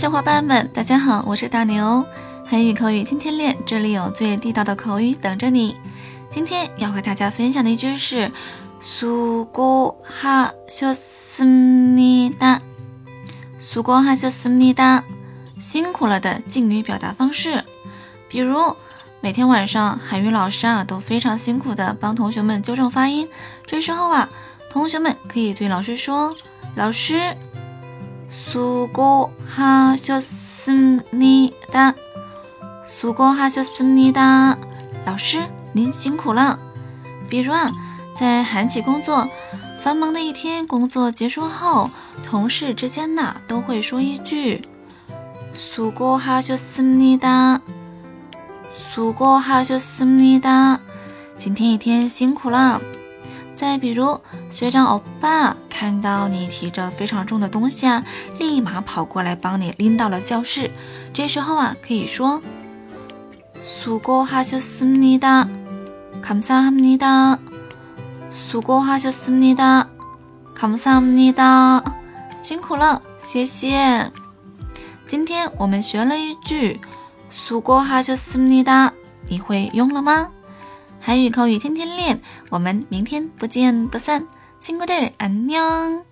小伙伴们，大家好，我是大牛，韩语口语天天练，这里有最地道的口语等着你。今天要和大家分享的一句是“수고하셨습니다”，“수고하셨습니다”，辛苦了的敬语表达方式。比如每天晚上，韩语老师啊都非常辛苦的帮同学们纠正发音，这时候啊，同学们可以对老师说：“老师。” 수고하셨습니다. 수고하셨습니다. 老师您辛苦了。比如啊，在韩企工作繁忙的一天工作结束后，同事之间呐都会说一句 수고하셨습니다. 수고하셨습니다. 今天一天辛苦了。再比如，学长欧巴 看到你提着非常重的东西啊，立马跑过来帮你拎到了教室。这时候啊，可以说수고하셨습니 다， 감사합니 다， 수고하셨습니 다， 감사합니 다， 辛苦了，谢谢。今天我们学了一句수고하셨습니 다， 你会用了吗？韩语口语天天练，我们明天不见不散。 친구들 안녕!